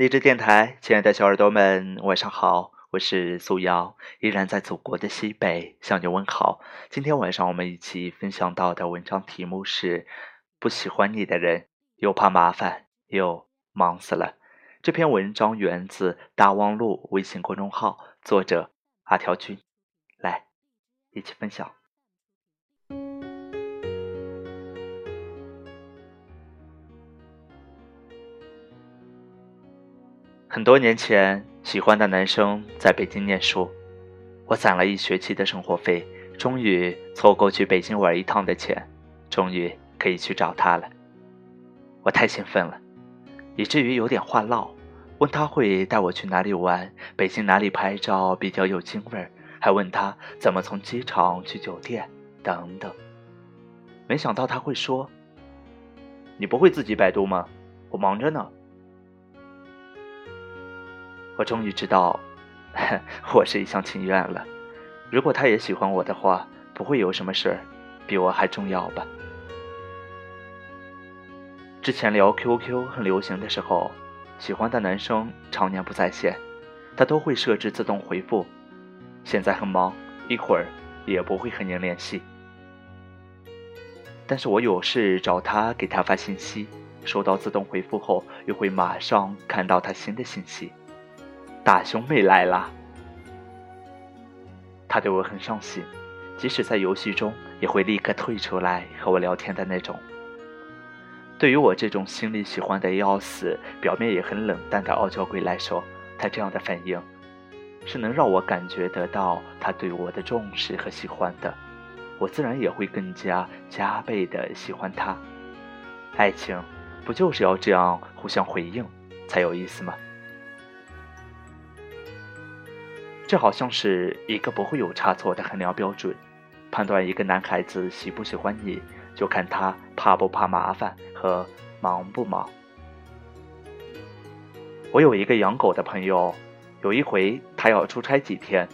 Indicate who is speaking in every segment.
Speaker 1: 励志电台，亲爱的小耳朵们，晚上好，我是苏瑶，依然在祖国的西北向你问好。今天晚上我们一起分享到的文章题目是：不喜欢你的人，又怕麻烦，又忙死了。这篇文章源自大望路微信公众号，作者阿条君，来一起分享。很多年前，喜欢的男生在北京念书，我攒了一学期的生活费，终于凑够去北京玩一趟的钱，终于可以去找他了。我太兴奋了，以至于有点话唠，问他会带我去哪里玩，北京哪里拍照比较有京味儿，还问他怎么从机场去酒店等等。没想到他会说：“你不会自己百度吗？我忙着呢。”我终于知道，我是一厢情愿了。如果他也喜欢我的话，不会有什么事儿比我还重要吧？之前聊 QQ 很流行的时候，喜欢的男生常年不在线，他都会设置自动回复。现在很忙，一会儿也不会和您联系。但是我有事找他，给他发信息，收到自动回复后，又会马上看到他新的信息。大兄妹来啦！他对我很上心，即使在游戏中也会立刻退出来和我聊天的那种。对于我这种心里喜欢的要死、表面也很冷淡的傲娇鬼来说，他这样的反应是能让我感觉得到他对我的重视和喜欢的。我自然也会更加加倍的喜欢他。爱情不就是要这样互相回应才有意思吗？这好像是一个不会有差错的衡量标准，判断一个男孩子喜不喜欢你，就看他怕不怕麻烦和忙不忙。我有一个养狗的朋友，有一回他要出差几天，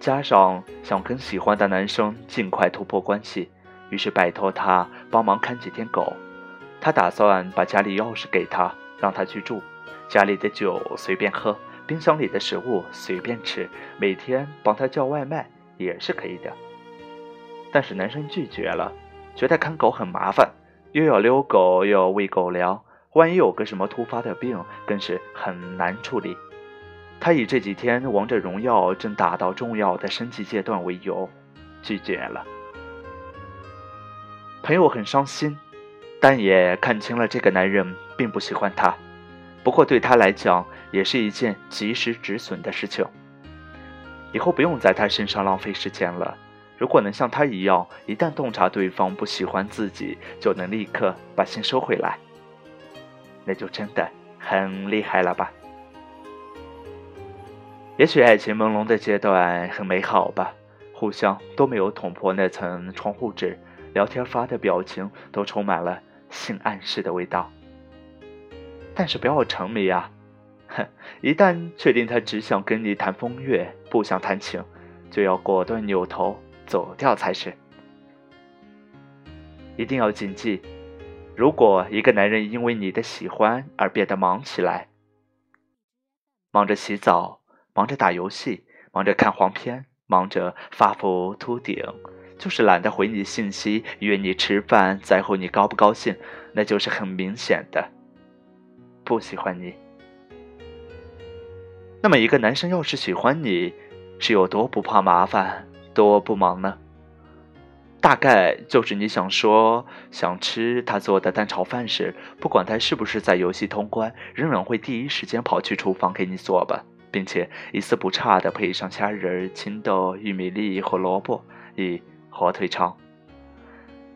Speaker 1: 加上想跟喜欢的男生尽快突破关系，于是拜托他帮忙看几天狗。他打算把家里钥匙给他，让他去住，家里的酒随便喝。冰箱里的食物随便吃，每天帮他叫外卖也是可以的。但是男生拒绝了，觉得看狗很麻烦，又要遛狗又要喂狗粮，万一有个什么突发的病，更是很难处理。他以这几天王者荣耀正打到重要的升级阶段为由，拒绝了。朋友很伤心，但也看清了这个男人并不喜欢他。不过对他来讲，也是一件及时止损的事情。以后不用在他身上浪费时间了。如果能像他一样，一旦洞察对方不喜欢自己，就能立刻把心收回来，那就真的很厉害了吧？也许爱情朦胧的阶段很美好吧，互相都没有捅破那层窗户纸，聊天发的表情都充满了性暗示的味道。但是不要沉迷啊！哼，一旦确定他只想跟你谈风月，不想谈情，就要果断扭头走掉才是。一定要谨记：如果一个男人因为你的喜欢而变得忙起来，忙着洗澡，忙着打游戏，忙着看黄片，忙着发福秃顶，就是懒得回你信息、约你吃饭、在乎你高不高兴，那就是很明显的。不喜欢你，那么一个男生要是喜欢你，是有多不怕麻烦，多不忙呢？大概就是你想说想吃他做的蛋炒饭时，不管他是不是在游戏通关，仍然会第一时间跑去厨房给你做吧，并且一丝不差的配上虾仁、青豆、玉米粒和萝卜，以火腿肠。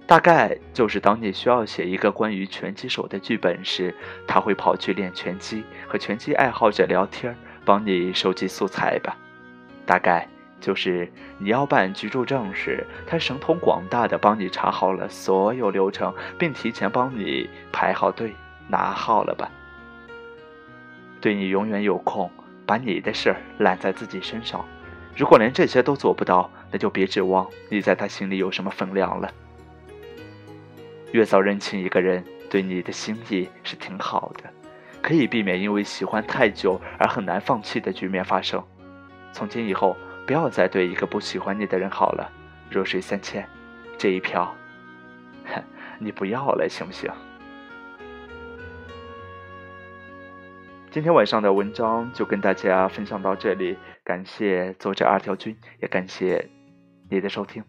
Speaker 1: 大概就是当你需要写一个关于拳击手的剧本时，他会跑去练拳击，和拳击爱好者聊天，帮你收集素材吧。大概就是你要办居住证时，他神通广大的帮你查好了所有流程，并提前帮你排好队拿号了吧。对你永远有空，把你的事儿揽在自己身上。如果连这些都做不到，那就别指望你在他心里有什么分量了。越早认清一个人对你的心意是挺好的，可以避免因为喜欢太久而很难放弃的局面发生。从今以后，不要再对一个不喜欢你的人好了。弱水三千，这一票，你不要了，行不行？今天晚上的文章就跟大家分享到这里，感谢作者二条君，也感谢你的收听。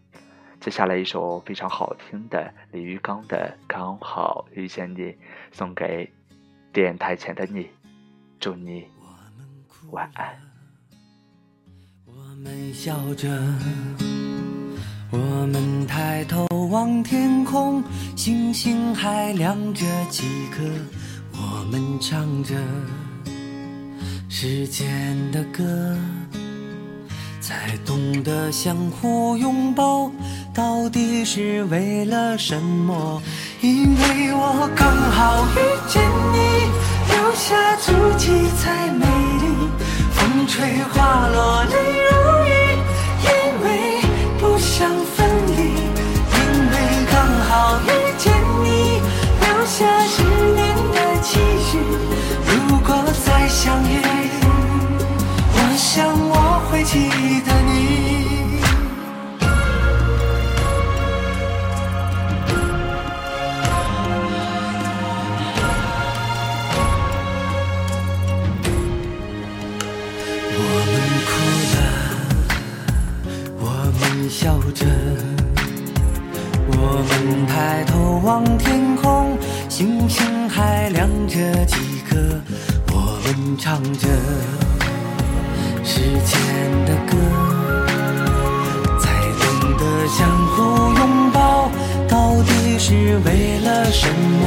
Speaker 1: 接下来一首非常好听的李玉刚的《刚好遇见你》，送给电台前的你，祝你晚安。
Speaker 2: 我们笑着，我们抬头望天空，星星还亮着几颗。我们唱着时间的歌，才懂得相互拥抱。到底是为了什么？因为我刚好遇见你，留下足迹才美丽。风吹花落泪如唱着时间的歌，才懂得相互拥抱，到底是为了什么？